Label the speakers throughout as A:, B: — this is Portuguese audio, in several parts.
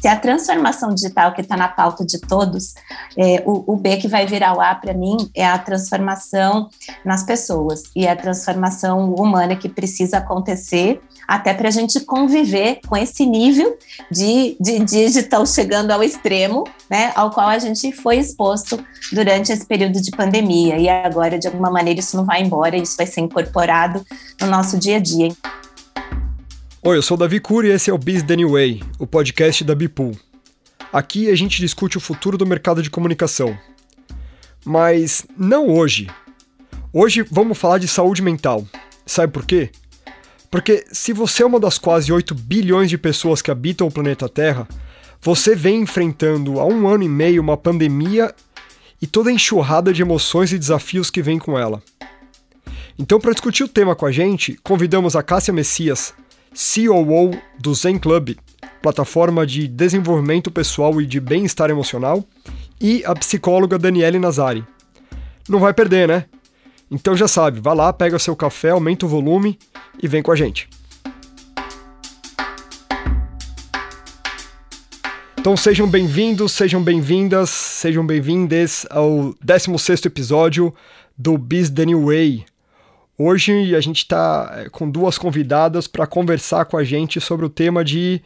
A: se a transformação digital que está na pauta de todos, é, o, o, B que vai virar o A para mim é a transformação nas pessoas e a transformação humana que precisa acontecer até para a gente conviver com esse nível de, de digital chegando ao extremo, né, ao qual a gente foi exposto durante esse período de pandemia. E agora, de alguma maneira, isso não vai embora, isso vai ser incorporado no nosso dia a dia.
B: Oi, eu sou o Davi Cury e esse é o Biz The New Way, o podcast da Bipool. Aqui a gente discute o futuro do mercado de comunicação. Mas não hoje. Hoje vamos falar de saúde mental. Sabe por quê? Porque se você é uma das quase 8 bilhões de pessoas que habitam o planeta Terra, você vem enfrentando há um ano e meio uma pandemia e toda a enxurrada de emoções e desafios que vem com ela. Então, para discutir o tema com a gente, convidamos a Cássia Messias, COO do Zen Club, plataforma de desenvolvimento pessoal e de bem-estar emocional, e a psicóloga Daniele Nazari. Não vai perder, né? Então já sabe, vá lá, pega seu café, aumenta o volume e vem com a gente. Então sejam bem-vindos, sejam bem-vindas, sejam bem-vindes ao 16º episódio do Biz The New Way. Hoje a gente está eh, com duas convidadas para conversar com a gente sobre o tema de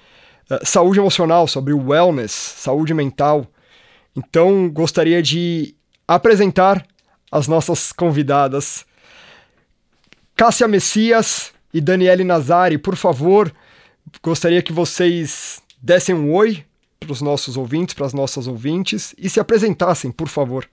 B: uh, saúde emocional, sobre o wellness, saúde mental. Então gostaria de apresentar as nossas convidadas. Cássia Messias e Daniele Nazari, por favor, gostaria que vocês dessem um oi para os nossos ouvintes, para as nossas ouvintes e se apresentassem, por favor.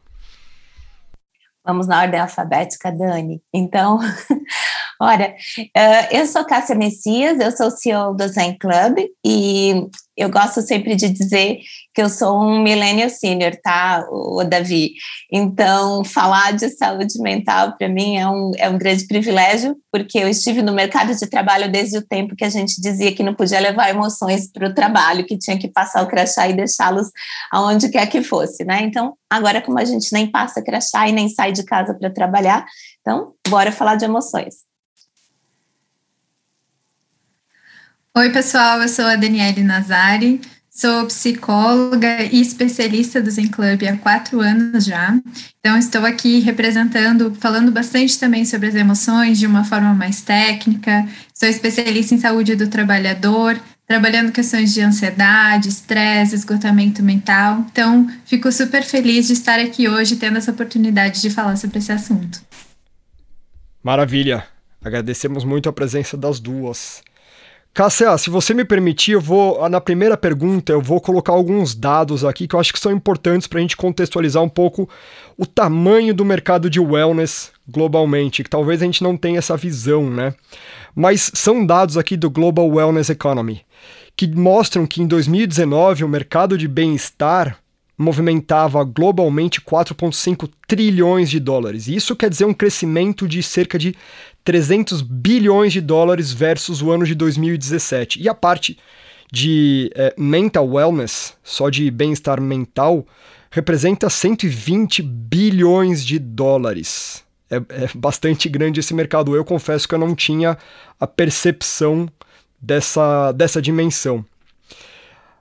A: Vamos na ordem alfabética, Dani. Então, olha, uh, eu sou Cássia Messias, eu sou CEO do Zen Club e eu gosto sempre de dizer que eu sou um millennial senior, tá, o Davi? Então, falar de saúde mental para mim é um, é um grande privilégio, porque eu estive no mercado de trabalho desde o tempo que a gente dizia que não podia levar emoções para o trabalho, que tinha que passar o crachá e deixá-los aonde quer que fosse, né? Então, agora, como a gente nem passa crachá e nem sai de casa para trabalhar, então, bora falar de emoções.
C: Oi, pessoal, eu sou a Daniele Nazari, sou psicóloga e especialista do Zen Club há quatro anos já. Então, estou aqui representando, falando bastante também sobre as emoções de uma forma mais técnica. Sou especialista em saúde do trabalhador, trabalhando questões de ansiedade, estresse, esgotamento mental. Então, fico super feliz de estar aqui hoje tendo essa oportunidade de falar sobre esse assunto.
B: Maravilha! Agradecemos muito a presença das duas. Cássia, se você me permitir, eu vou na primeira pergunta eu vou colocar alguns dados aqui que eu acho que são importantes para a gente contextualizar um pouco o tamanho do mercado de wellness globalmente, que talvez a gente não tenha essa visão, né? Mas são dados aqui do Global Wellness Economy que mostram que em 2019 o mercado de bem-estar movimentava globalmente 4,5 trilhões de dólares. Isso quer dizer um crescimento de cerca de 300 bilhões de dólares versus o ano de 2017. E a parte de é, mental wellness, só de bem-estar mental, representa 120 bilhões de dólares. É, é, bastante grande esse mercado. Eu confesso que eu não tinha a percepção dessa, dessa dimensão.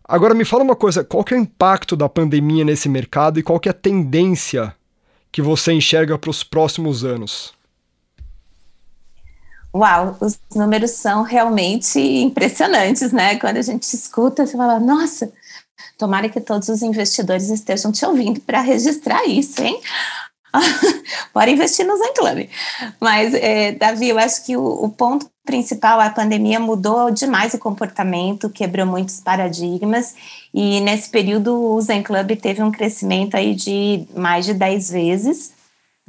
B: Agora me fala uma coisa, qual que é o impacto da pandemia nesse mercado e qual que é a tendência que você enxerga para os próximos anos?
A: Uau, os números são realmente impressionantes, né? Quando a gente escuta, você fala, nossa, tomara que todos os investidores estejam te ouvindo para registrar isso, hein? Bora investir no Zen Club. Mas, é, Davi, eu acho que o, o, ponto principal, a pandemia mudou demais o comportamento, quebrou muitos paradigmas, e nesse período o Zen Club teve um crescimento aí de mais de 10 vezes.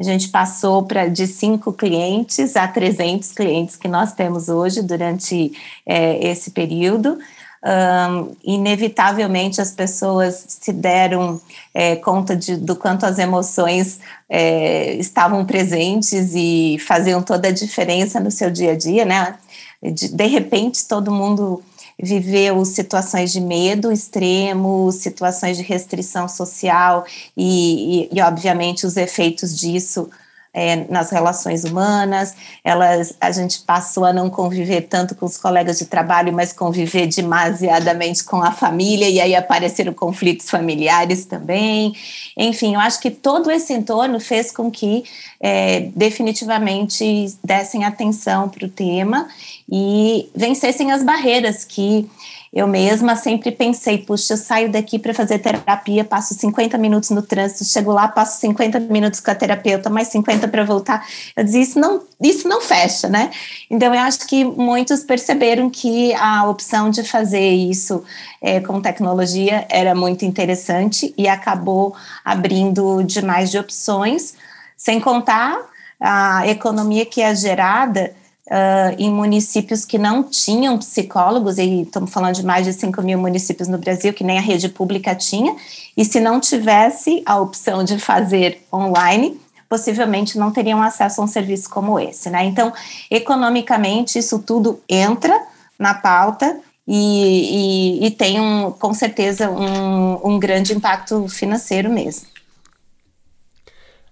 A: A gente passou pra, de 5 clientes a 300 clientes que nós temos hoje durante é, esse período um, inevitavelmente as pessoas se deram é, conta de, do quanto as emoções é, estavam presentes e faziam toda a diferença no seu dia a dia, né? De, de repente, todo mundo viveu situações de medo extremo, situações de restrição social e, e, e obviamente, os efeitos disso é, nas relações humanas, elas, a gente passou a não conviver tanto com os colegas de trabalho, mas conviver demasiadamente com a família, e aí apareceram conflitos familiares também. Enfim, eu acho que todo esse entorno fez com que é, definitivamente dessem atenção para o tema e vencessem as barreiras que eu mesma sempre pensei, puxa, eu saio daqui para fazer terapia, passo 50 minutos no trânsito, chego lá, passo 50 minutos com a terapeuta, mais 50 para voltar. Eu dizia, isso não, isso não fecha, né? Então, eu acho que muitos perceberam que a opção de fazer isso é, com tecnologia era muito interessante e acabou abrindo demais de opções, sem contar a economia que é gerada uh, em municípios que não tinham psicólogos, e estamos falando de mais de 5 mil municípios no Brasil, que nem a rede pública tinha, e se não tivesse a opção de fazer online, possivelmente não teriam acesso a um serviço como esse, né? Então, economicamente, isso tudo entra na pauta e, e, e tem, um, com certeza, um, um grande impacto financeiro mesmo.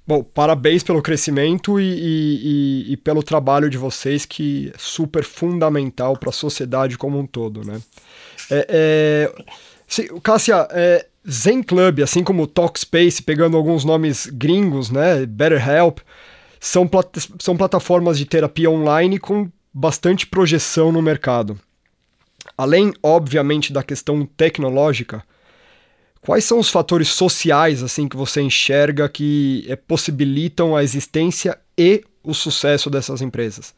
B: Bom, parabéns pelo crescimento e, e, e, pelo trabalho de vocês, que é super fundamental para a sociedade como um todo, né? É, é, se, Cássia, é, Zen Club, assim como Talkspace, pegando alguns nomes gringos, né? BetterHelp, são, plat são plataformas de terapia online com bastante projeção no mercado. Além, obviamente, da questão tecnológica, Quais são os fatores sociais assim que você enxerga que é, possibilitam a existência e o sucesso dessas empresas?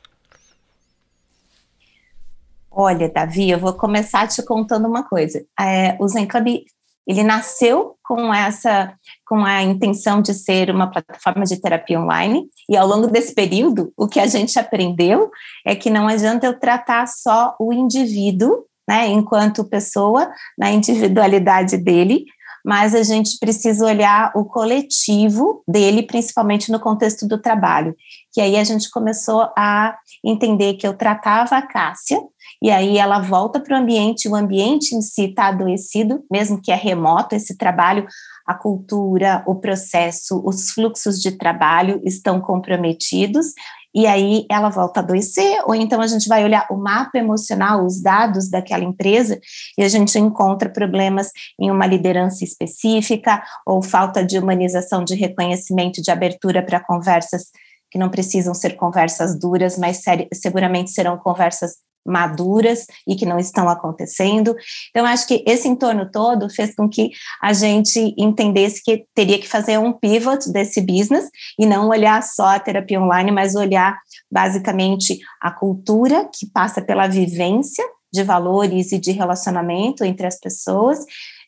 A: Olha, Davi, eu vou começar te contando uma coisa. É, o Zen Club, ele nasceu com essa, com a intenção de ser uma plataforma de terapia online, e ao longo desse período, o que a gente aprendeu é que não adianta eu tratar só o indivíduo né, enquanto pessoa, na individualidade dele, mas a gente precisa olhar o coletivo dele, principalmente no contexto do trabalho. Que aí a gente começou a entender que eu tratava a Cássia, e aí ela volta para o ambiente, o ambiente em si está adoecido, mesmo que é remoto esse trabalho, a cultura, o processo, os fluxos de trabalho estão comprometidos e aí ela volta a adoecer, ou então a gente vai olhar o mapa emocional, os dados daquela empresa, e a gente encontra problemas em uma liderança específica, ou falta de humanização, de reconhecimento, de abertura para conversas que não precisam ser conversas duras, mas seguramente serão conversas maduras e que não estão acontecendo. Então, acho que esse entorno todo fez com que a gente entendesse que teria que fazer um pivot desse business e não olhar só a terapia online, mas olhar basicamente a cultura que passa pela vivência de valores e de relacionamento entre as pessoas,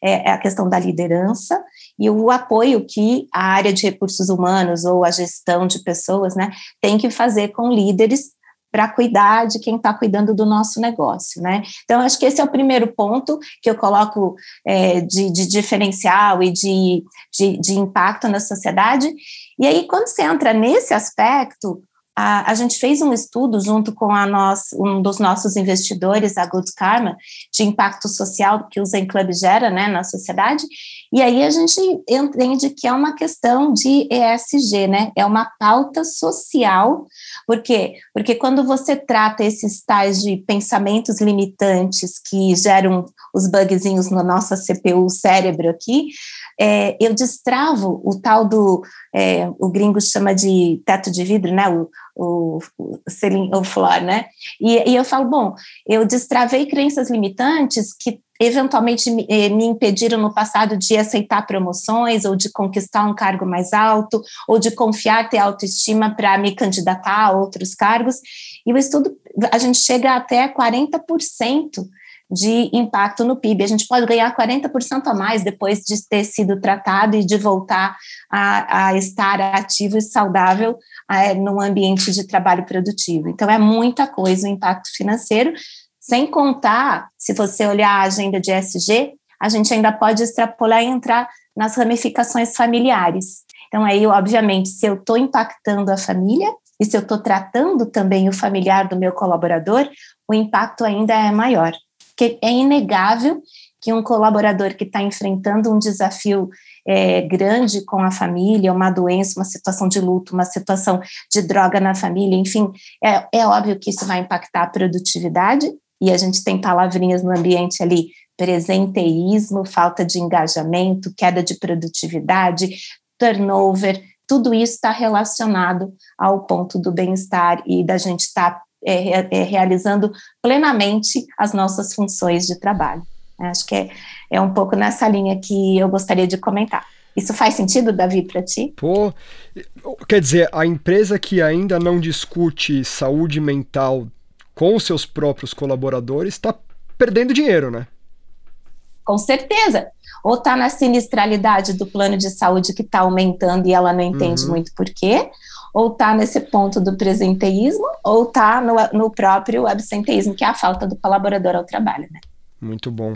A: é, é a questão da liderança e o apoio que a área de recursos humanos ou a gestão de pessoas né, tem que fazer com líderes para cuidar de quem está cuidando do nosso negócio, né? Então, acho que esse é o primeiro ponto que eu coloco é, de, de, diferencial e de, de, de impacto na sociedade. E aí, quando você entra nesse aspecto, a, a, gente fez um estudo junto com a nós, um dos nossos investidores, a Good Karma, de impacto social que o Zen Club gera né, na sociedade, e aí a gente entende que é uma questão de ESG, né? É uma pauta social. Por quê? Porque quando você trata esses tais de pensamentos limitantes que geram os bugzinhos na nossa CPU, cérebro aqui, é, eu destravo o tal do, é, o gringo chama de teto de vidro, né? O, o, o, o floor, né? E, e eu falo, bom, eu destravei crenças limitantes que eventualmente me, eh, me impediram no passado de aceitar promoções ou de conquistar um cargo mais alto ou de confiar, ter autoestima para me candidatar a outros cargos. E o estudo, a gente chega até 40% de impacto no PIB. A gente pode ganhar 40% a mais depois de ter sido tratado e de voltar a, a estar ativo e saudável é, num ambiente de trabalho produtivo. Então, é muita coisa o impacto financeiro, sem contar, se você olhar a agenda de SG, a gente ainda pode extrapolar e entrar nas ramificações familiares. Então, aí, obviamente, se eu estou impactando a família e se eu estou tratando também o familiar do meu colaborador, o impacto ainda é maior. Porque é inegável que um colaborador que está enfrentando um desafio é, grande com a família, uma doença, uma situação de luto, uma situação de droga na família, enfim, é, é óbvio que isso vai impactar a produtividade, e a gente tem palavrinhas no ambiente ali, presenteísmo, falta de engajamento, queda de produtividade, turnover, tudo isso está relacionado ao ponto do bem-estar e da gente estar tá, é, é, realizando plenamente as nossas funções de trabalho. Acho que é, é um pouco nessa linha que eu gostaria de comentar. Isso faz sentido, Davi, para ti?
B: Pô, quer dizer, a empresa que ainda não discute saúde mental com seus próprios colaboradores está perdendo dinheiro, né?
A: Com certeza. Ou está na sinistralidade do plano de saúde que está aumentando e ela não entende uhum. muito por quê, ou está nesse ponto do presenteísmo, ou está no, no próprio absenteísmo, que é a falta do colaborador ao trabalho, né?
B: Muito bom.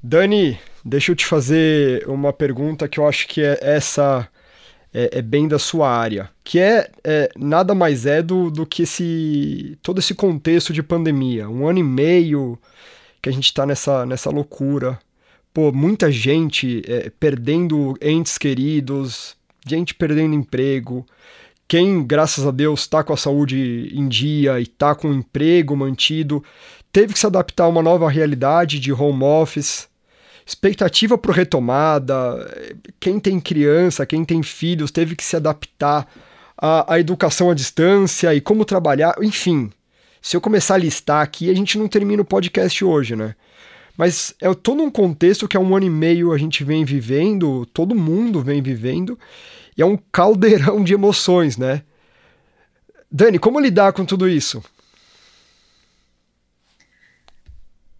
B: Dani, deixa eu te fazer uma pergunta que eu acho que é essa é, é bem da sua área, que é, é, nada mais é do, do que esse todo esse contexto de pandemia, um ano e meio que a gente está nessa, nessa loucura, pô, muita gente é, perdendo entes queridos, gente perdendo emprego, quem, graças a Deus, está com a saúde em dia e está com o emprego mantido, teve que se adaptar a uma nova realidade de home office, expectativa para retomada, quem tem criança, quem tem filhos, teve que se adaptar à, à educação à distância e como trabalhar, enfim. Se eu começar a listar aqui, a gente não termina o podcast hoje, né? Mas é todo um contexto que há um ano e meio a gente vem vivendo, todo mundo vem vivendo, e é um caldeirão de emoções, né? Dani, como lidar com tudo isso?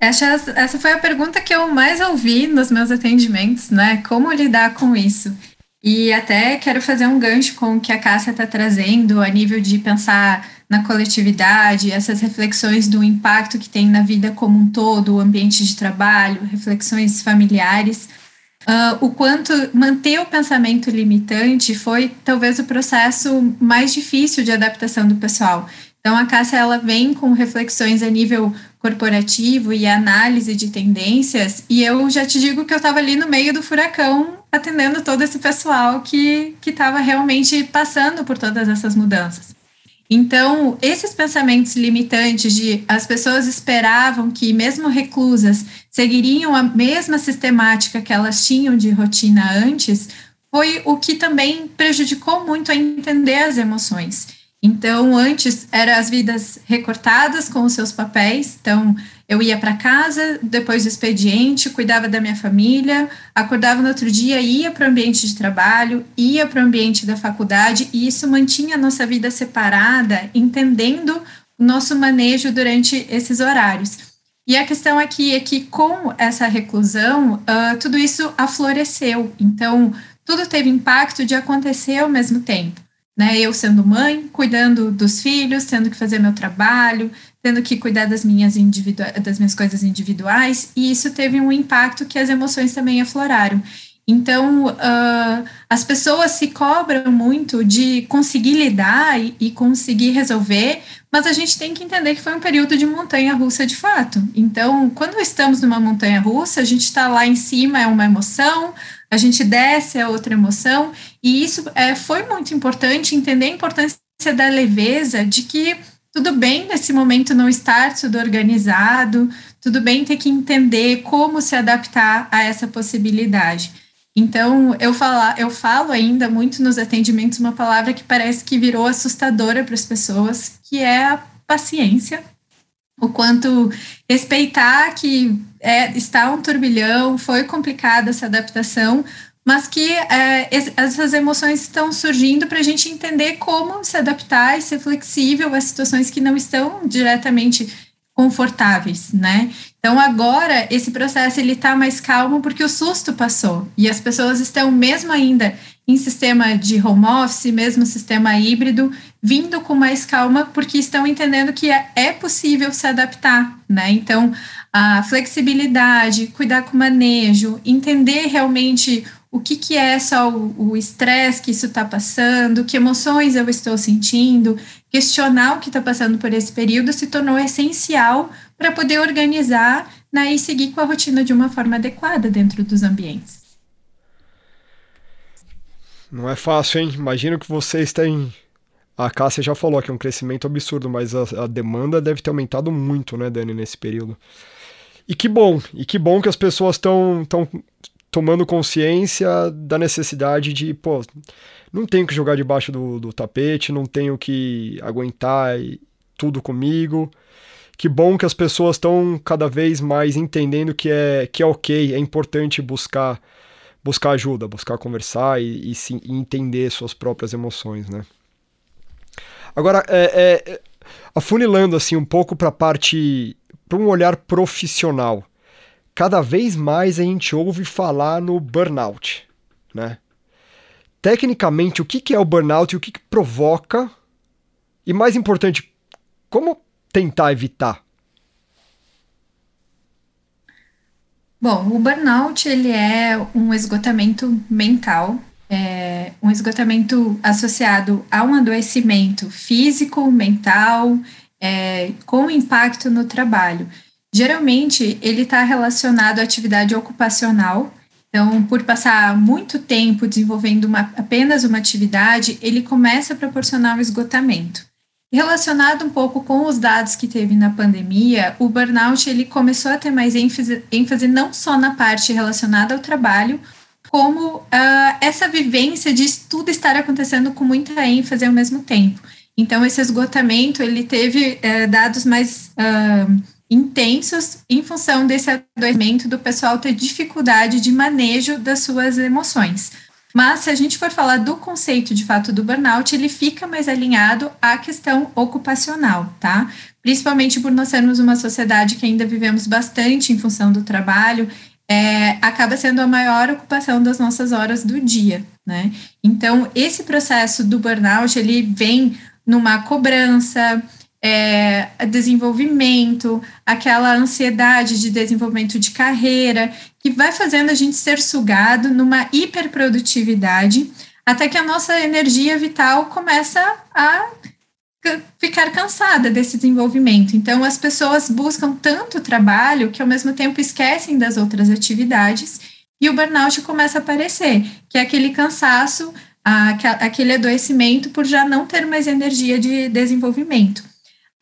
C: Essa, essa foi a pergunta que eu mais ouvi nos meus atendimentos, né? Como lidar com isso? E até quero fazer um gancho com o que a Cássia está trazendo a nível de pensar na coletividade, essas reflexões do impacto que tem na vida como um todo, o ambiente de trabalho, reflexões familiares. Uh, o quanto manter o pensamento limitante foi talvez o processo mais difícil de adaptação do pessoal. Então, a Cássia ela vem com reflexões a nível corporativo e análise de tendências, e eu já te digo que eu estava ali no meio do furacão, atendendo todo esse pessoal que estava realmente passando por todas essas mudanças. Então, esses pensamentos limitantes de as pessoas esperavam que, mesmo reclusas, seguiriam a mesma sistemática que elas tinham de rotina antes, foi o que também prejudicou muito a entender as emoções. Então, antes eram as vidas recortadas com os seus papéis. Então, eu ia para casa, depois do expediente, cuidava da minha família, acordava no outro dia, ia para o ambiente de trabalho, ia para o ambiente da faculdade, e isso mantinha a nossa vida separada, entendendo o nosso manejo durante esses horários. E a questão aqui é que, com essa reclusão, uh, tudo isso afloresceu. Então, tudo teve impacto de acontecer ao mesmo tempo né? Eu sendo mãe, cuidando dos filhos, tendo que fazer meu trabalho, tendo que cuidar das minhas, das minhas coisas individuais, e isso teve um impacto que as emoções também afloraram. Então, uh, as pessoas se cobram muito de conseguir lidar e, e, conseguir resolver, mas a gente tem que entender que foi um período de montanha russa de fato. Então, quando estamos numa montanha russa, a gente está lá em cima, é uma emoção, a gente desce a outra emoção, e isso é, foi muito importante entender a importância da leveza, de que tudo bem nesse momento não estar tudo organizado, tudo bem ter que entender como se adaptar a essa possibilidade. Então, eu, falar, eu falo ainda muito nos atendimentos uma palavra que parece que virou assustadora para as pessoas, que é a paciência. O quanto respeitar que é, está um turbilhão, foi complicada essa adaptação, mas que é, essas emoções estão surgindo para a gente entender como se adaptar e ser flexível a situações que não estão diretamente confortáveis, né? Então agora esse processo ele está mais calmo porque o susto passou e as pessoas estão mesmo ainda em sistema de home office, mesmo sistema híbrido, vindo com mais calma porque estão entendendo que é, é possível se adaptar, né? Então a flexibilidade, cuidar com o manejo, entender realmente o que, que é só o estresse que isso está passando, que emoções eu estou sentindo, questionar o que está passando por esse período se tornou essencial para poder organizar né, e seguir com a rotina de uma forma adequada dentro dos ambientes.
B: Não é fácil, hein? Imagino que vocês têm. A Cássia já falou que é um crescimento absurdo, mas a, a demanda deve ter aumentado muito, né, Dani, nesse período. E que bom, e que bom que as pessoas estão tomando consciência da necessidade de, pô, não tenho que jogar debaixo do, do tapete, não tenho que aguentar tudo comigo. Que bom que as pessoas estão cada vez mais entendendo que é, que é ok, é importante buscar buscar ajuda, buscar conversar e, e, sim, e entender suas próprias emoções, né? Agora, é, é, afunilando assim um pouco para a parte, para um olhar profissional, cada vez mais a gente ouve falar no burnout, né? Tecnicamente, o que, é o burnout e o que, que provoca? E mais importante, como tentar evitar?
C: Bom, o burnout ele é um esgotamento mental, é um esgotamento associado a um adoecimento físico, mental, é, com impacto no trabalho. Geralmente, ele está relacionado à atividade ocupacional. Então, por passar muito tempo desenvolvendo uma, apenas uma atividade, ele começa a proporcionar um esgotamento. Relacionado um pouco com os dados que teve na pandemia, o burnout ele começou a ter mais ênfase, ênfase não só na parte relacionada ao trabalho, como uh, essa vivência de tudo estar acontecendo com muita ênfase ao mesmo tempo. Então, esse esgotamento ele teve uh, dados mais uh, intensos em função desse adoecimento do pessoal ter dificuldade de manejo das suas emoções. Mas se a gente for falar do conceito de fato do burnout, ele fica mais alinhado à questão ocupacional, tá? Principalmente por nós sermos uma sociedade que ainda vivemos bastante em função do trabalho, é, acaba sendo a maior ocupação das nossas horas do dia, né? Então, esse processo do burnout, ele vem numa cobrança, é, desenvolvimento, aquela ansiedade de desenvolvimento de carreira, que vai fazendo a gente ser sugado numa hiperprodutividade, até que a nossa energia vital começa a ficar cansada desse desenvolvimento. Então, as pessoas buscam tanto trabalho que, ao mesmo tempo, esquecem das outras atividades e o burnout começa a aparecer, que é aquele cansaço, aquele adoecimento por já não ter mais energia de desenvolvimento.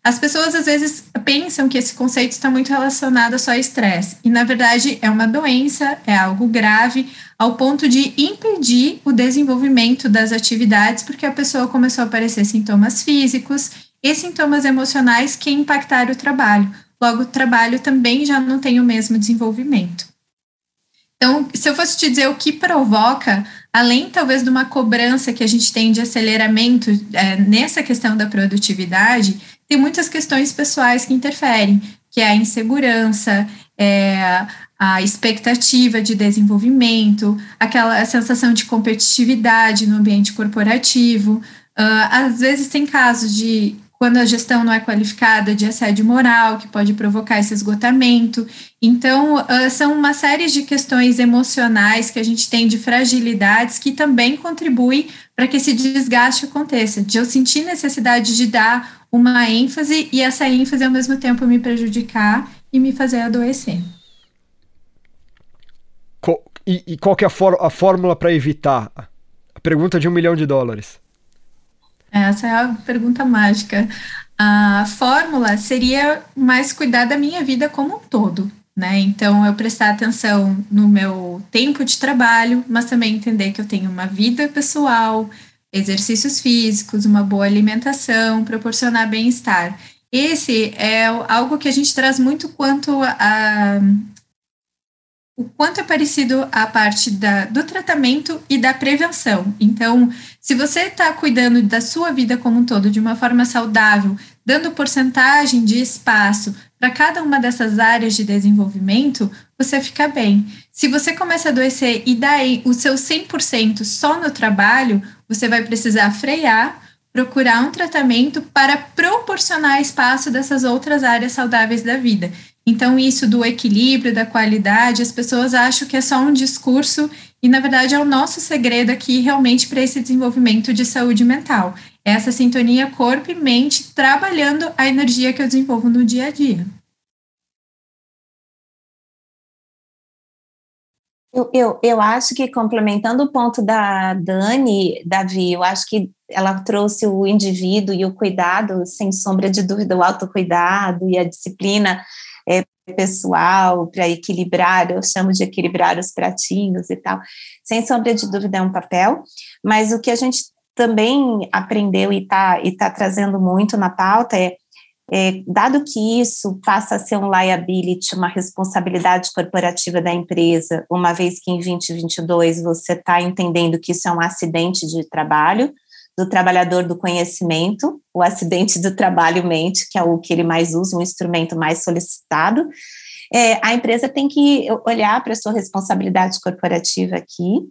C: As pessoas às vezes pensam que esse conceito está muito relacionado a só estresse, e na verdade é uma doença, é algo grave, ao ponto de impedir o desenvolvimento das atividades, porque a pessoa começou a aparecer sintomas físicos e sintomas emocionais que impactaram o trabalho. Logo, o trabalho também já não tem o mesmo desenvolvimento. Então, se eu fosse te dizer o que provoca, além talvez de uma cobrança que a gente tem de aceleramento é, nessa questão da produtividade, tem muitas questões pessoais que interferem, que é a insegurança, é, a expectativa de desenvolvimento, aquela sensação de competitividade no ambiente corporativo. Uh, às vezes tem casos de quando a gestão não é qualificada de assédio moral, que pode provocar esse esgotamento. Então, uh, são uma série de questões emocionais que a gente tem de fragilidades que também contribuem para que esse desgaste aconteça, de eu sentir necessidade de dar uma ênfase e essa ênfase ao mesmo tempo me prejudicar e me fazer adoecer.
B: e, e, qual que é a, a fórmula para evitar? A pergunta de um milhão de dólares.
C: Essa é a pergunta mágica. A fórmula seria mais cuidar da minha vida como um todo, né? Então, eu prestar atenção no meu tempo de trabalho, mas também entender que eu tenho uma vida pessoal, exercícios físicos, uma boa alimentação, proporcionar bem-estar. Esse é algo que a gente traz muito quanto a, o quanto é parecido a parte da, do tratamento e da prevenção. Então, se você está cuidando da sua vida como um todo de uma forma saudável, dando porcentagem de espaço para cada uma dessas áreas de desenvolvimento, você fica bem. Se você começa a adoecer e dá o seu 100% só no trabalho, você vai precisar frear, procurar um tratamento para proporcionar espaço dessas outras áreas saudáveis da vida. Então, isso do equilíbrio, da qualidade, as pessoas acham que é só um discurso e, na verdade, é o nosso segredo aqui realmente para esse desenvolvimento de saúde mental. Essa sintonia corpo e mente trabalhando a energia que eu desenvolvo no dia a dia.
A: Eu, eu, eu acho que, complementando o ponto da Dani, Davi, eu acho que ela trouxe o indivíduo e o cuidado, sem sombra de dúvida, o autocuidado e a disciplina é, pessoal para equilibrar, eu chamo de equilibrar os pratinhos e tal. Sem sombra de dúvida é um papel, mas o que a gente também aprendeu e está e tá trazendo muito na pauta é é, dado que isso passa a ser um liability, uma responsabilidade corporativa da empresa, uma vez que em 2022 você está entendendo que isso é um acidente de trabalho, do trabalhador do conhecimento, o acidente do trabalho mente, que é o que ele mais usa, um instrumento mais solicitado, é, a empresa tem que olhar para a sua responsabilidade corporativa aqui,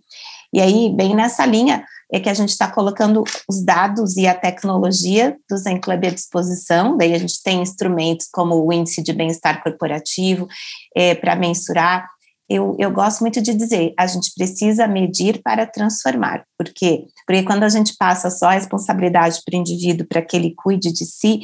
A: e aí, bem nessa linha, é que a gente está colocando os dados e a tecnologia do Zen Club à disposição, daí a gente tem instrumentos como o índice de bem-estar corporativo é, para mensurar eu, eu gosto muito de dizer, a gente precisa medir para transformar. Por quê? Porque quando a gente passa só a responsabilidade para o indivíduo, para que ele cuide de si,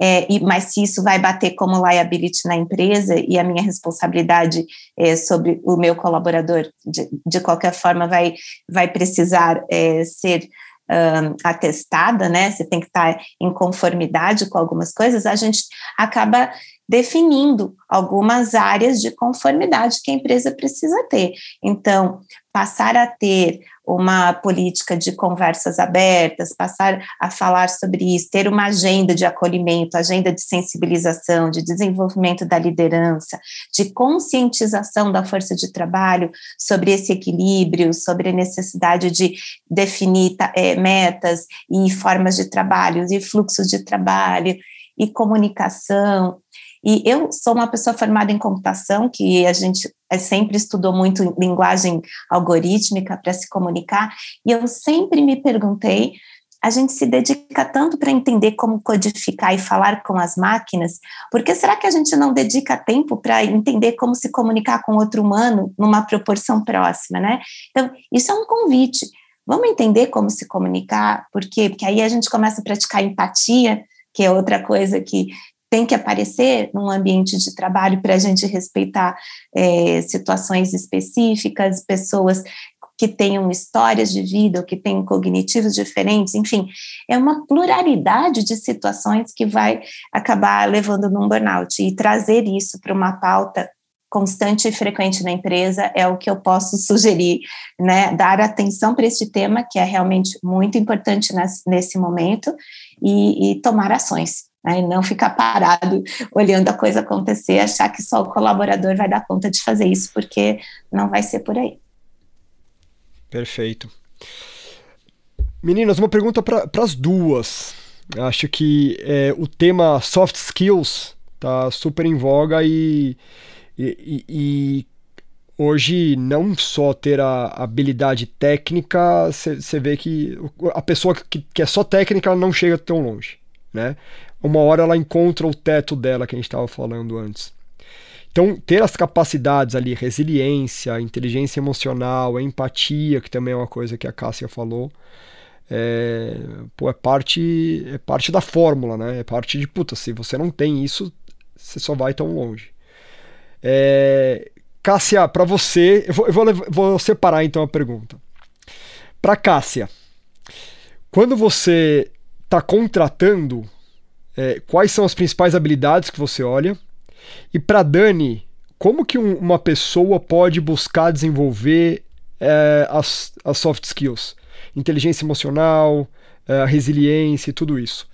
A: é, e, mas se isso vai bater como liability na empresa e a minha responsabilidade é, sobre o meu colaborador, de, de qualquer forma, vai, vai precisar é, ser um, atestada, né? Você tem que estar em conformidade com algumas coisas, a gente acaba definindo algumas áreas de conformidade que a empresa precisa ter. Então, passar a ter uma política de conversas abertas, passar a falar sobre isso, ter uma agenda de acolhimento, agenda de sensibilização, de desenvolvimento da liderança, de conscientização da força de trabalho sobre esse equilíbrio, sobre a necessidade de definir é, metas e formas de trabalho e fluxos de trabalho e comunicação e eu sou uma pessoa formada em computação, que a gente é, sempre estudou muito linguagem algorítmica para se comunicar, e eu sempre me perguntei a gente se dedica tanto para entender como codificar e falar com as máquinas, porque será que a gente não dedica tempo para entender como se comunicar com outro humano numa proporção próxima, né? Então, isso é um convite. Vamos entender como se comunicar, por quê? Porque aí a gente começa a praticar empatia, que é outra coisa que tem que aparecer num ambiente de trabalho para a gente respeitar é, situações específicas, pessoas que tenham histórias de vida ou que tenham cognitivos diferentes, enfim, é uma pluralidade de situações que vai acabar levando num burnout. E trazer isso para uma pauta constante e frequente na empresa é o que eu posso sugerir, né, dar atenção para este tema que é realmente muito importante nesse, momento e, e tomar ações né, e não ficar parado olhando a coisa acontecer, achar que só o colaborador vai dar conta de fazer isso, porque não vai ser por aí.
B: Perfeito. Meninas, uma pergunta para as duas. Acho que é, o tema soft skills tá super em voga e, e, e hoje não só ter a habilidade técnica, você vê que a pessoa que, que é só técnica não chega tão longe, né? Uma hora ela encontra o teto dela que a gente estava falando antes. Então, ter as capacidades ali, resiliência, inteligência emocional, empatia, que também é uma coisa que a Cássia falou, é, pô, é, parte, é parte da fórmula, né? É parte de, puta, se você não tem isso, você só vai tão longe. É, Cássia, para você, eu, vou, eu vou, vou separar então a pergunta. Para Cássia, quando você está contratando é, quais são as principais habilidades que você olha. E para Dani, como que um, uma pessoa pode buscar desenvolver é, as, as soft skills? Inteligência emocional, é, resiliência e tudo isso.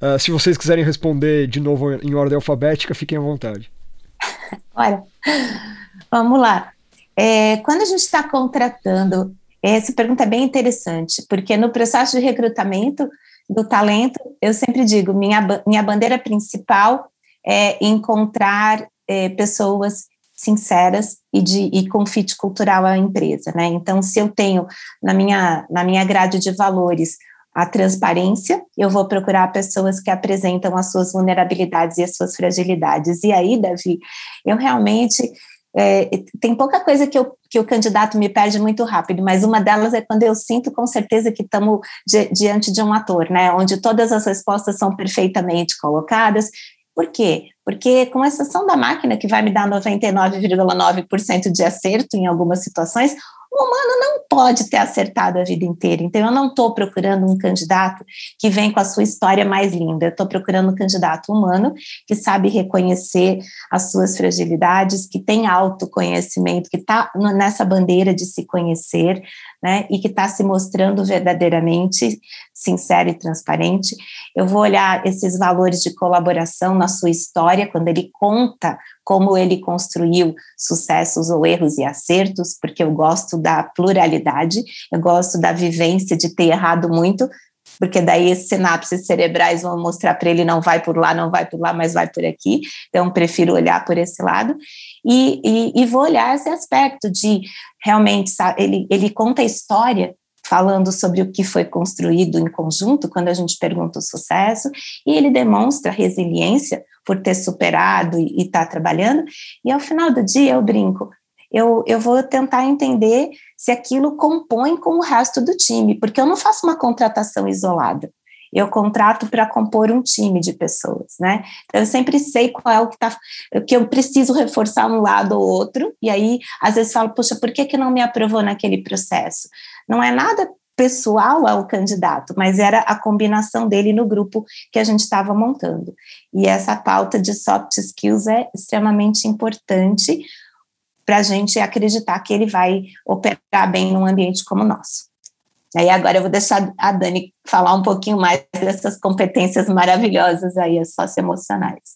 B: Uh, se vocês quiserem responder de novo em ordem alfabética, fiquem à vontade.
A: Olha, vamos lá. É, quando a gente está contratando, essa pergunta é bem interessante, porque no processo de recrutamento, do talento, eu sempre digo, minha, minha bandeira principal é encontrar é, pessoas sinceras e, de, e com fit cultural à empresa, né? Então, se eu tenho na minha, na minha grade de valores a transparência, eu vou procurar pessoas que apresentam as suas vulnerabilidades e as suas fragilidades. E aí, Davi, eu realmente é, tem pouca coisa que, eu, que o candidato me perde muito rápido, mas uma delas é quando eu sinto com certeza que estamos di, diante de um ator, né? Onde todas as respostas são perfeitamente colocadas. Por quê? Porque, com exceção da máquina, que vai me dar 99,9% de acerto em algumas situações, o humano não pode ter acertado a vida inteira. Então, eu não estou procurando um candidato que vem com a sua história mais linda. Eu estou procurando um candidato humano que sabe reconhecer as suas fragilidades, que tem autoconhecimento, que está nessa bandeira de se conhecer, né, e que está se mostrando verdadeiramente sincero e transparente. Eu vou olhar esses valores de colaboração na sua história, quando ele conta como ele construiu sucessos ou erros e acertos, porque eu gosto da pluralidade, eu gosto da vivência de ter errado muito, porque daí as sinapses cerebrais vão mostrar para ele não vai por lá, não vai por lá, mas vai por aqui. Então, prefiro olhar por esse lado. E, e, e vou olhar esse aspecto de realmente, ele, ele conta a história falando sobre o que foi construído em conjunto, quando a gente pergunta o sucesso, e ele demonstra resiliência por ter superado e estar tá trabalhando, e ao final do dia eu brinco, eu, eu vou tentar entender se aquilo compõe com o resto do time, porque eu não faço uma contratação isolada. Eu contrato para compor um time de pessoas, né? Então, eu sempre sei qual é o que tá, que eu preciso reforçar um lado ou outro, e aí, às vezes, falo, poxa, por que, que não me aprovou naquele processo? Não é nada pessoal ao candidato, mas era a combinação dele no grupo que a gente estava montando. E essa pauta de soft skills é extremamente importante para a gente acreditar que ele vai operar bem num ambiente como o nosso. Aí agora eu vou deixar a Dani falar um pouquinho mais dessas competências maravilhosas aí, as socioemocionais.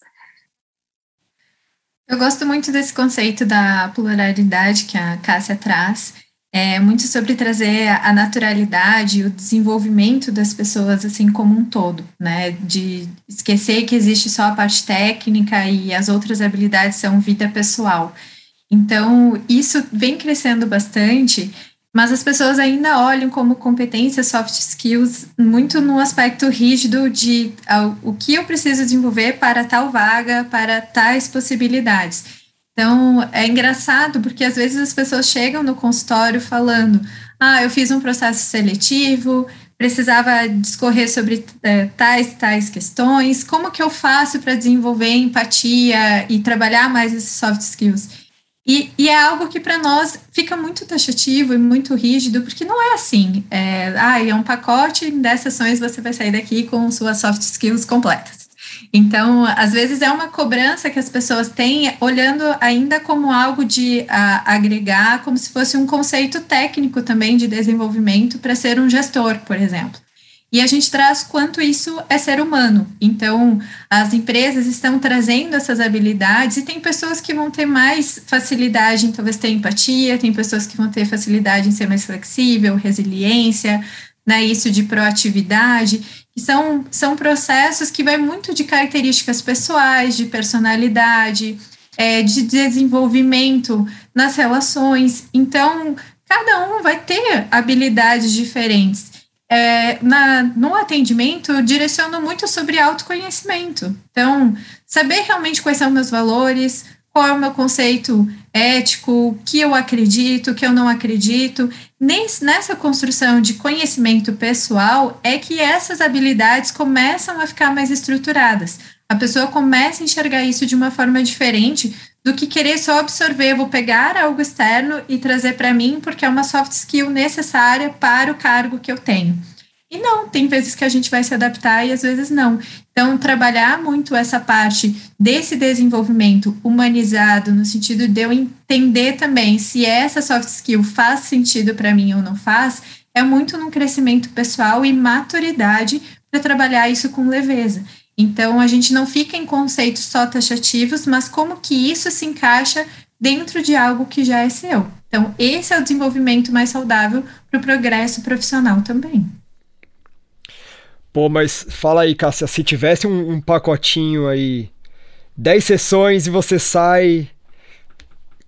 C: Eu gosto muito desse conceito da pluralidade que a Cássia traz, é muito sobre trazer a naturalidade, o desenvolvimento das pessoas assim como um todo, né? De esquecer que existe só a parte técnica e as outras habilidades são vida pessoal. Então, isso vem crescendo bastante, mas as pessoas ainda olham como competências soft skills muito no aspecto rígido de o que eu preciso desenvolver para tal vaga, para tais possibilidades. Então, é engraçado porque às vezes as pessoas chegam no consultório falando: ah, eu fiz um processo seletivo, precisava discorrer sobre é, tais tais questões, como que eu faço para desenvolver empatia e trabalhar mais esses soft skills? E, e é algo que para nós fica muito taxativo e muito rígido, porque não é assim. É, ah, é um pacote, em 10 sessões você vai sair daqui com suas soft skills completas. Então, às vezes é uma cobrança que as pessoas têm, olhando ainda como algo de a, agregar, como se fosse um conceito técnico também de desenvolvimento para ser um gestor, por exemplo. E a gente traz quanto isso é ser humano. Então, as empresas estão trazendo essas habilidades e tem pessoas que vão ter mais facilidade em talvez ter empatia, tem pessoas que vão ter facilidade em ser mais flexível, resiliência, né, isso de proatividade que são, são processos que vai muito de características pessoais, de personalidade, é, de desenvolvimento nas relações. Então, cada um vai ter habilidades diferentes. É, na, no atendimento, eu direciono muito sobre autoconhecimento. Então, saber realmente quais são meus valores, qual é o meu conceito ético, que eu acredito, que eu não acredito. Nesse, nessa construção de conhecimento pessoal é que essas habilidades começam a ficar mais estruturadas. A pessoa começa a enxergar isso de uma forma diferente do que querer só absorver, vou pegar algo externo e trazer para mim porque é uma soft skill necessária para o cargo que eu tenho. E não, tem vezes que a gente vai se adaptar e às vezes não. Então, trabalhar muito essa parte desse desenvolvimento humanizado, no sentido de eu entender também se essa soft skill faz sentido para mim ou não faz, é muito num crescimento pessoal e maturidade para trabalhar isso com leveza. Então, a gente não fica em conceitos só taxativos, mas como que isso se encaixa dentro de algo que já é seu. Então, esse é o desenvolvimento mais saudável para o progresso profissional também.
B: Pô, mas fala aí, Cássia, se tivesse um, um pacotinho aí, 10 sessões e você sai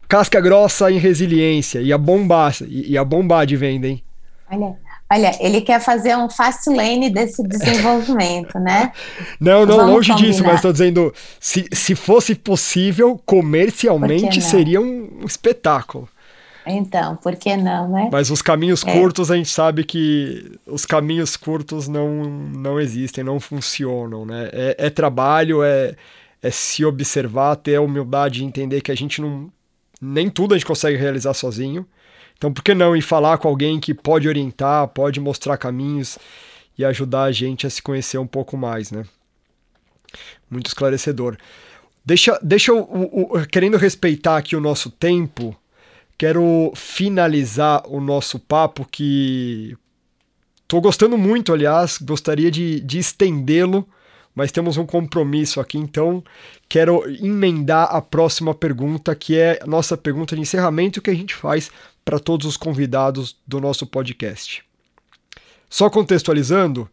B: casca grossa em resiliência, ia bombar, ia bombar de venda, hein?
A: Olha, olha, ele quer fazer um fast lane desse desenvolvimento, né?
B: Não, não, Vamos longe combinar. disso, mas estou dizendo, se, se fosse possível, comercialmente seria um espetáculo.
A: Então, por que não, né?
B: Mas os caminhos é. curtos, a gente sabe que os caminhos curtos não, não existem, não funcionam, né? É, é trabalho, é, é se observar, ter a humildade de entender que a gente não. Nem tudo a gente consegue realizar sozinho. Então, por que não ir falar com alguém que pode orientar, pode mostrar caminhos e ajudar a gente a se conhecer um pouco mais, né? Muito esclarecedor. Deixa, deixa eu, querendo respeitar aqui o nosso tempo, quero finalizar o nosso papo que estou gostando muito, aliás, gostaria de, de estendê-lo, mas temos um compromisso aqui, então quero emendar a próxima pergunta, que é a nossa pergunta de encerramento que a gente faz para todos os convidados do nosso podcast. Só contextualizando,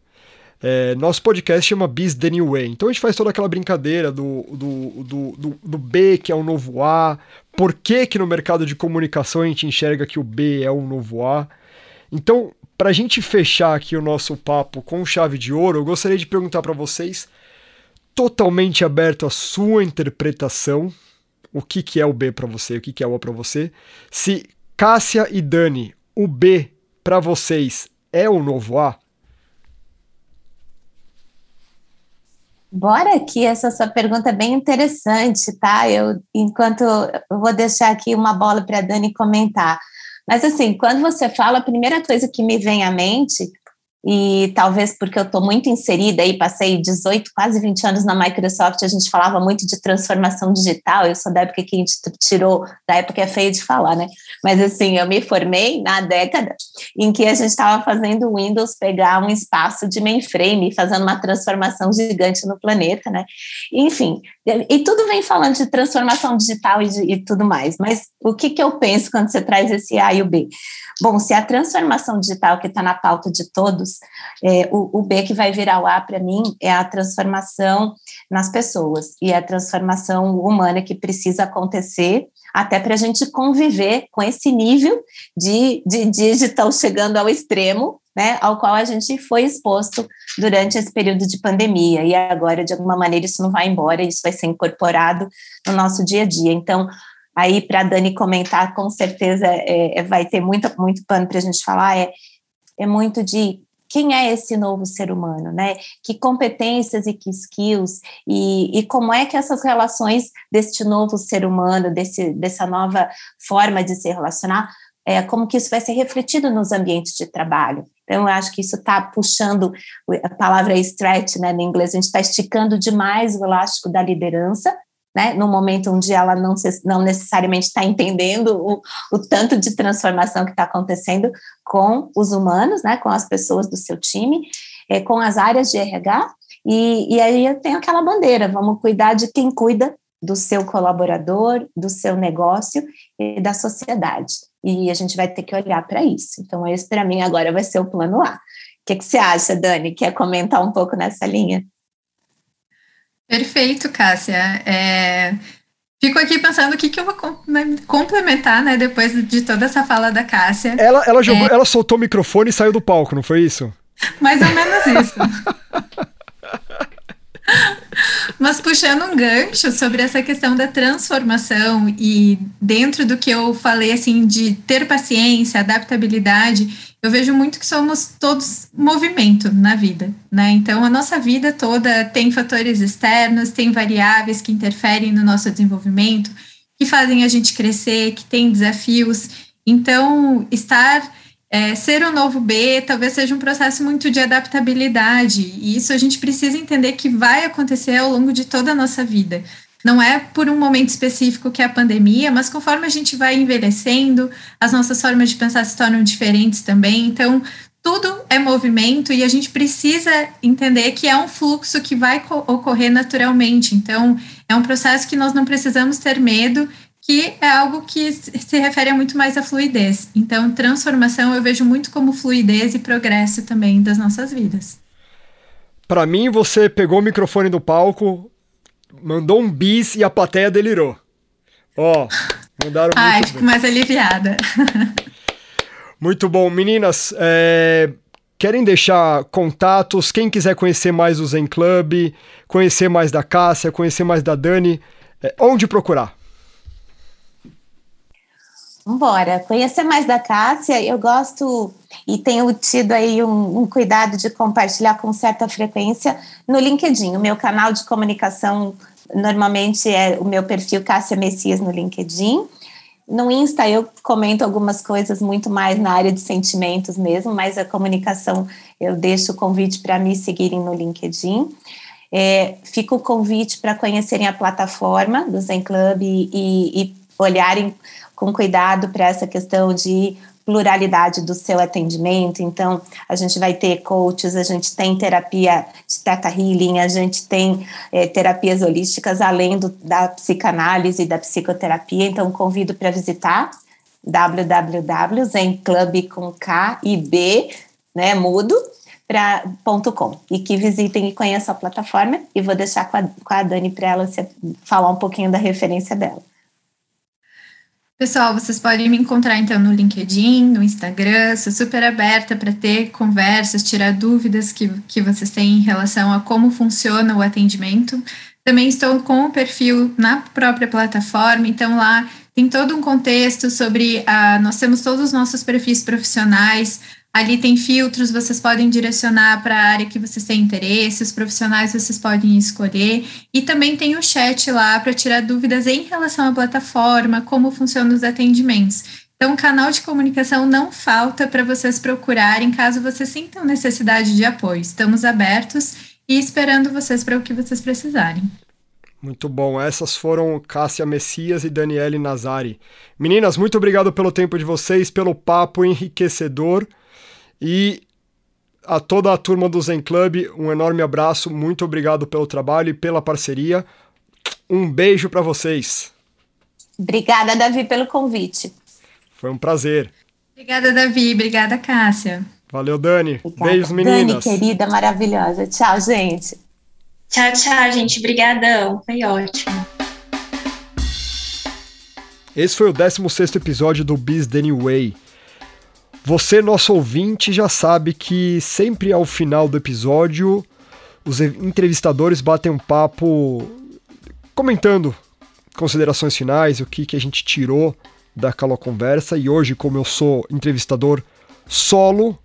B: é, nosso podcast chama Biz The New Way. Então a gente faz toda aquela brincadeira do, do, do, do, do B, que é o novo A, por que, que no mercado de comunicação a gente enxerga que o B é o novo A. Então, para a gente fechar aqui o nosso papo com chave de ouro, eu gostaria de perguntar para vocês, totalmente aberto à sua interpretação, o que, que é o B para você, o que, que é o A para você, se Cássia e Dani, o B para vocês é o novo A?
A: Bora aqui, essa sua pergunta é bem interessante, tá? Eu, enquanto eu vou deixar aqui uma bola para a Dani comentar. Mas assim, quando você fala, a primeira coisa que me vem à mente e talvez porque eu estou muito inserida aí, passei 18, quase 20 anos na Microsoft, a gente falava muito de transformação digital, eu sou da época que a gente tirou, da época é feio de falar, né? Mas assim, eu me formei na década em que a gente estava fazendo o Windows pegar um espaço de mainframe, fazendo uma transformação gigante no planeta, né? Enfim, e tudo vem falando de transformação digital e, de, e tudo mais, mas o que, que eu penso quando você traz esse A e o B? Bom, se a transformação digital que está na pauta de todos, é, o, o, B que vai virar o A para mim é a transformação nas pessoas e a transformação humana que precisa acontecer até para a gente conviver com esse nível de, de digital chegando ao extremo, né, ao qual a gente foi exposto durante esse período de pandemia. E agora, de alguma maneira, isso não vai embora, isso vai ser incorporado no nosso dia a dia. Então, aí para a Dani comentar, com certeza é, é, vai ter muito, muito pano para a gente falar, é, é muito de quem é esse novo ser humano, né? Que competências e que skills e, e como é que essas relações deste novo ser humano, desse, dessa nova forma de se relacionar, é, como que isso vai ser refletido nos ambientes de trabalho. Então, eu acho que isso está puxando, a palavra stretch, né, no inglês, a gente está esticando demais o elástico da liderança, né, no momento onde ela não, não necessariamente está entendendo o, o, tanto de transformação que está acontecendo com os humanos, né, com as pessoas do seu time, é, com as áreas de RH, e, e aí eu tenho aquela bandeira, vamos cuidar de quem cuida do seu colaborador, do seu negócio e da sociedade. E a gente vai ter que olhar para isso. Então, esse para mim agora vai ser o plano A. O que, que você acha, Dani? Quer comentar um pouco nessa linha?
C: Perfeito, Cássia. É, fico aqui pensando o que, que eu vou complementar, né, depois de toda essa fala da Cássia.
B: Ela, ela, jogou, é... ela soltou o microfone e saiu do palco, não foi isso?
C: Mais ou menos isso. Mas puxando um gancho sobre essa questão da transformação e dentro do que eu falei assim de ter paciência, adaptabilidade, eu vejo muito que somos todos movimento na vida, né? Então a nossa vida toda tem fatores externos, tem variáveis que interferem no nosso desenvolvimento, que fazem a gente crescer, que tem desafios. Então estar é, ser o novo B talvez seja um processo muito de adaptabilidade, e isso a gente precisa entender que vai acontecer ao longo de toda a nossa vida. Não é por um momento específico que é a pandemia, mas conforme a gente vai envelhecendo, as nossas formas de pensar se tornam diferentes também. Então, tudo é movimento e a gente precisa entender que é um fluxo que vai ocorrer naturalmente. Então, é um processo que nós não precisamos ter medo, que é algo que se refere muito mais à fluidez. Então, transformação eu vejo muito como fluidez e progresso também das nossas vidas.
B: Para mim, você pegou o microfone do palco, mandou um bis e a plateia delirou. Ó, oh, mandaram
C: Ai, muito fico bem. mais aliviada.
B: muito bom. Meninas, é, querem deixar contatos? Quem quiser conhecer mais o Zen Club, conhecer mais da Cássia, conhecer mais da Dani, é, onde procurar?
A: Vambora, conhecer mais da Cássia, eu gosto e tenho tido aí um, um, cuidado de compartilhar com certa frequência no LinkedIn, o meu canal de comunicação normalmente é o meu perfil Cássia Messias no LinkedIn. No Insta eu comento algumas coisas muito mais na área de sentimentos mesmo, mas a comunicação eu deixo o convite para me seguirem no LinkedIn. É, fica o convite para conhecerem a plataforma do Zen Club e, e, e olharem com cuidado para essa questão de pluralidade do seu atendimento. Então, a gente vai ter coaches, a gente tem terapia de Teta Healing, a gente tem é, terapias holísticas além do, da psicanálise e da psicoterapia. Então, convido para visitar www.zenclub com K B, né, mudo, pra, ponto .com, e que visitem e conheçam a plataforma e vou deixar com a, com a Dani para ela falar um pouquinho da referência dela.
C: Pessoal, vocês podem me encontrar então no LinkedIn, no Instagram, sou super aberta para ter conversas, tirar dúvidas que, que vocês têm em relação a como funciona o atendimento. Também estou com o perfil na própria plataforma, então lá tem todo um contexto sobre. a. nós temos todos os nossos perfis profissionais, Ali tem filtros, vocês podem direcionar para a área que vocês têm interesse, os profissionais vocês podem escolher, e também tem o chat lá para tirar dúvidas em relação à plataforma, como funcionam os atendimentos. Então, o canal de comunicação não falta para vocês procurarem caso vocês sintam necessidade de apoio. Estamos abertos e esperando vocês para o que vocês precisarem.
B: Muito bom. Essas foram Cássia Messias e Daniele Nazari. Meninas, muito obrigado pelo tempo de vocês, pelo papo enriquecedor. E a toda a turma do Zen Club, um enorme abraço, muito obrigado pelo trabalho e pela parceria. Um beijo para vocês.
A: Obrigada, Davi, pelo convite.
B: Foi um prazer.
C: Obrigada, Davi. Obrigada, Cássia.
B: Valeu, Dani. Obrigada. Beijos, meninas.
A: Dani, querida, maravilhosa. Tchau, gente.
D: Tchau, tchau, gente. Obrigadão. Foi ótimo.
B: Esse foi o 16º episódio do Biz Danny Way. Você, nosso ouvinte, já sabe que sempre ao final do episódio os entrevistadores batem um papo comentando considerações finais, o que, que a gente tirou daquela conversa. E hoje, como eu sou entrevistador solo,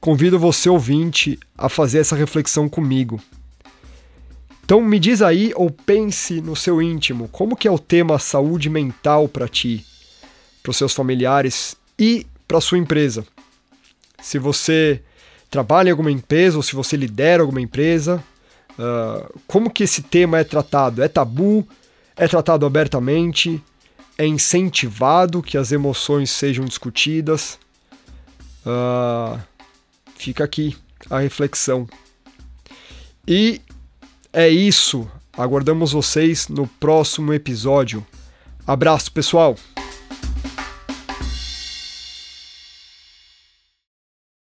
B: convido você, ouvinte, a fazer essa reflexão comigo. Então me diz aí ou pense no seu íntimo, como que é o tema saúde mental para ti, para os seus familiares e para sua empresa. Se você trabalha em alguma empresa ou se você lidera alguma empresa, uh, como que esse tema é tratado? É tabu? É tratado abertamente? É incentivado que as emoções sejam discutidas? Uh, fica aqui a reflexão. E é isso. Aguardamos vocês no próximo episódio. Abraço, pessoal!